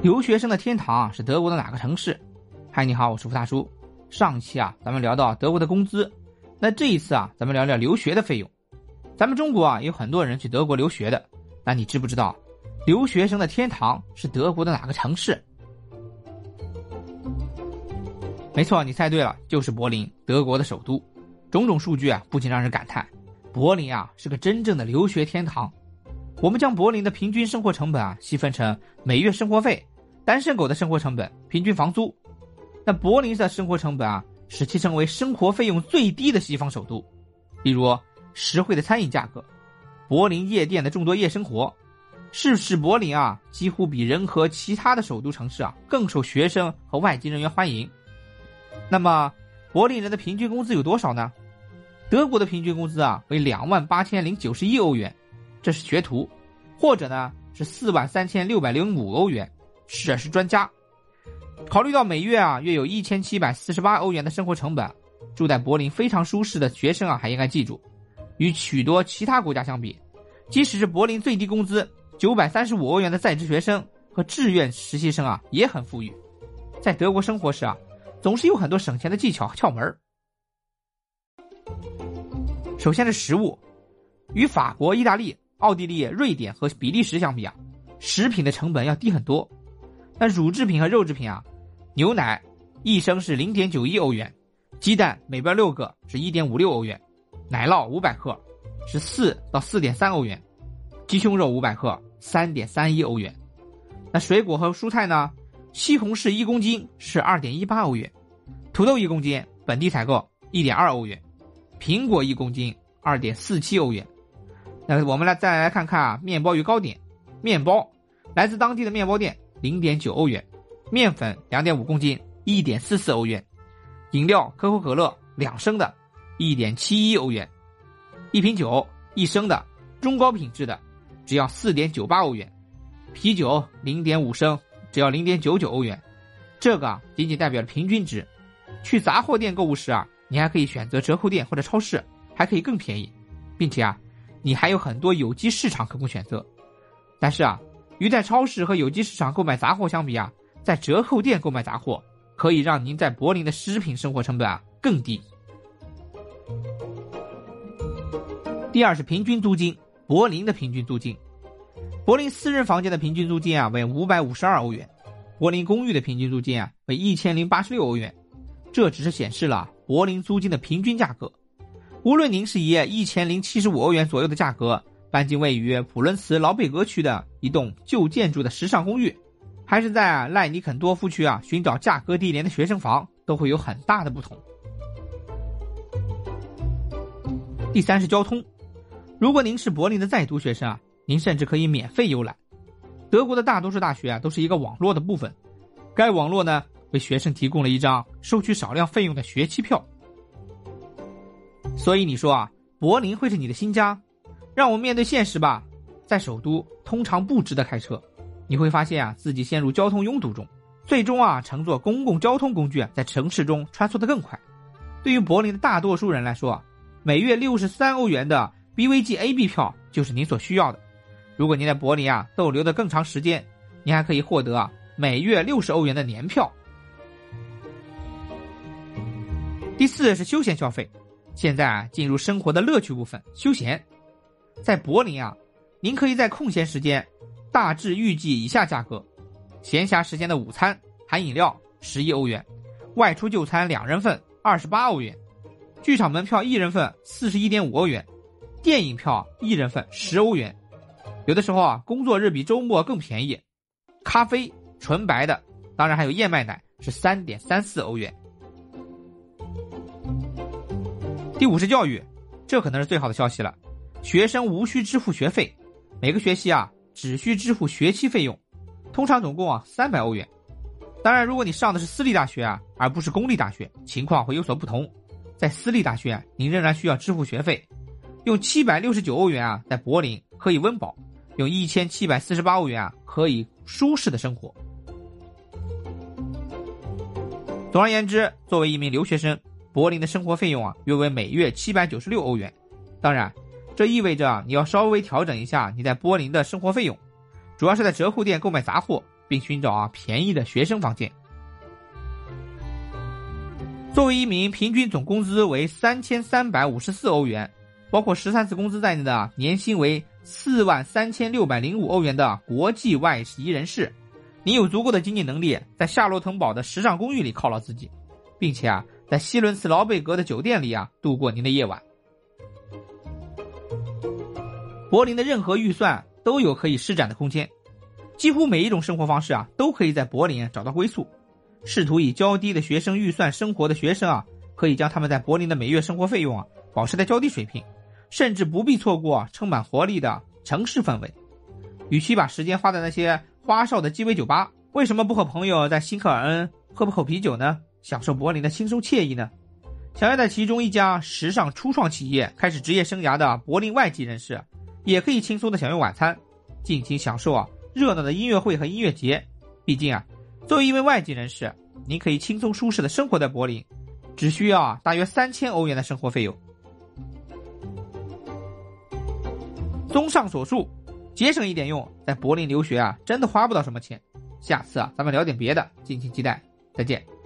留学生的天堂是德国的哪个城市？嗨，你好，我是付大叔。上期啊，咱们聊到德国的工资，那这一次啊，咱们聊聊留学的费用。咱们中国啊，有很多人去德国留学的，那你知不知道，留学生的天堂是德国的哪个城市？没错，你猜对了，就是柏林，德国的首都。种种数据啊，不禁让人感叹，柏林啊是个真正的留学天堂。我们将柏林的平均生活成本啊细分成每月生活费、单身狗的生活成本、平均房租。那柏林的生活成本啊，使其成为生活费用最低的西方首都。例如，实惠的餐饮价格，柏林夜店的众多夜生活，是使柏林啊几乎比任何其他的首都城市啊更受学生和外籍人员欢迎。那么，柏林人的平均工资有多少呢？德国的平均工资啊为两万八千零九十一欧元。这是学徒，或者呢是四万三千六百零五欧元，这是专家。考虑到每月啊约有一千七百四十八欧元的生活成本，住在柏林非常舒适的学生啊还应该记住，与许多其他国家相比，即使是柏林最低工资九百三十五欧元的在职学生和志愿实习生啊也很富裕。在德国生活时啊，总是有很多省钱的技巧和窍门首先是食物，与法国、意大利。奥地利、瑞典和比利时相比啊，食品的成本要低很多。那乳制品和肉制品啊，牛奶一升是零点九一欧元，鸡蛋每包六个是一点五六欧元，奶酪五百克是四到四点三欧元，鸡胸肉五百克三点三一欧元。那水果和蔬菜呢？西红柿一公斤是二点一八欧元，土豆一公斤本地采购一点二欧元，苹果一公斤二点四七欧元。那我们来再来看看啊，面包与糕点，面包来自当地的面包店，零点九欧元；面粉两点五公斤，一点四四欧元；饮料可口可乐两升的，一点七一欧元；一瓶酒一升的中高品质的，只要四点九八欧元；啤酒零点五升，只要零点九九欧元。这个仅仅代表了平均值。去杂货店购物时啊，你还可以选择折扣店或者超市，还可以更便宜，并且啊。你还有很多有机市场可供选择，但是啊，与在超市和有机市场购买杂货相比啊，在折扣店购买杂货可以让您在柏林的食品生活成本啊更低。第二是平均租金，柏林的平均租金，柏林私人房间的平均租金啊为五百五十二欧元，柏林公寓的平均租金啊为一千零八十六欧元，这只是显示了柏林租金的平均价格。无论您是以一千零七十五欧元左右的价格搬进位于普伦茨劳贝格区的一栋旧建筑的时尚公寓，还是在赖尼肯多夫区啊寻找价格低廉的学生房，都会有很大的不同。第三是交通，如果您是柏林的在读学生啊，您甚至可以免费游览。德国的大多数大学啊都是一个网络的部分，该网络呢为学生提供了一张收取少量费用的学期票。所以你说啊，柏林会是你的新家？让我们面对现实吧，在首都通常不值得开车，你会发现啊自己陷入交通拥堵中，最终啊乘坐公共交通工具啊在城市中穿梭的更快。对于柏林的大多数人来说，每月六十三欧元的 BVG AB 票就是您所需要的。如果您在柏林啊逗留的更长时间，您还可以获得啊每月六十欧元的年票。第四是休闲消费。现在啊，进入生活的乐趣部分，休闲。在柏林啊，您可以在空闲时间，大致预计以下价格：闲暇时间的午餐含饮料十一欧元，外出就餐两人份二十八欧元，剧场门票一人份四十一点五欧元，电影票一人份十欧元。有的时候啊，工作日比周末更便宜。咖啡纯白的，当然还有燕麦奶是三点三四欧元。第五是教育，这可能是最好的消息了。学生无需支付学费，每个学期啊只需支付学期费用，通常总共啊三百欧元。当然，如果你上的是私立大学啊，而不是公立大学，情况会有所不同。在私立大学，您仍然需要支付学费。用七百六十九欧元啊，在柏林可以温饱；用一千七百四十八欧元啊，可以舒适的生活。总而言之，作为一名留学生。柏林的生活费用啊，约为每月七百九十六欧元。当然，这意味着你要稍微调整一下你在柏林的生活费用，主要是在折扣店购买杂货，并寻找啊便宜的学生房间。作为一名平均总工资为三千三百五十四欧元，包括十三次工资在内的年薪为四万三千六百零五欧元的国际外籍人士，你有足够的经济能力在夏洛滕堡的时尚公寓里犒劳自己，并且啊，在西伦茨劳贝格的酒店里啊度过您的夜晚。柏林的任何预算都有可以施展的空间，几乎每一种生活方式啊都可以在柏林找到归宿。试图以较低的学生预算生活的学生啊，可以将他们在柏林的每月生活费用啊保持在较低水平，甚至不必错过充满活力的城市氛围。与其把时间花在那些花哨的鸡尾酒吧，为什么不和朋友在新克尔恩喝口啤酒呢？享受柏林的轻松惬意呢？想要在其中一家时尚初创企业开始职业生涯的柏林外籍人士。也可以轻松的享用晚餐，尽情享受啊热闹的音乐会和音乐节。毕竟啊，作为一位外籍人士，您可以轻松舒适的生活在柏林，只需要啊大约三千欧元的生活费用。综上所述，节省一点用，在柏林留学啊真的花不到什么钱。下次啊咱们聊点别的，敬请期待，再见。